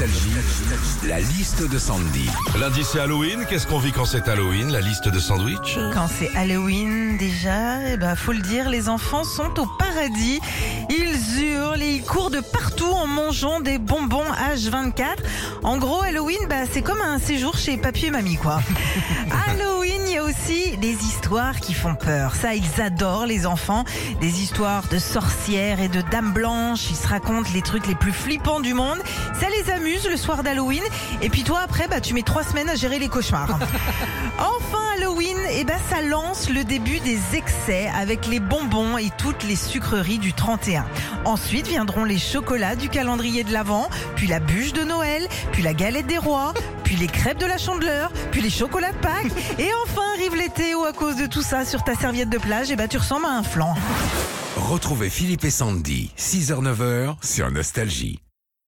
Nostalgie, la liste de Sandy. Lundi c'est Halloween, qu'est-ce qu'on vit quand c'est Halloween La liste de sandwich Quand c'est Halloween déjà, eh ben, faut le dire, les enfants sont au paradis. Ils hurlent et ils courent de partout en mangeant des bonbons H24. En gros, Halloween, bah, c'est comme un séjour chez papy et mamie, quoi. Halloween, il aussi des histoires qui font peur. Ça, ils adorent, les enfants. Des histoires de sorcières et de dames blanches. Ils se racontent les trucs les plus flippants du monde. Ça les amuse le soir d'Halloween. Et puis toi, après, bah, tu mets trois semaines à gérer les cauchemars. Enfin, Halloween, eh ben, ça lance le début des excès avec les bonbons et toutes les sucreries du 31. Ensuite viendront les chocolats du calendrier de l'Avent, puis la bûche de Noël, puis la galette des rois, puis les crêpes de la chandeleur, puis les chocolats de Pâques. Et enfin arrive l'été où à cause de tout ça, sur ta serviette de plage, eh ben, tu ressembles à un flan. Retrouvez Philippe et Sandy, 6h-9h sur Nostalgie.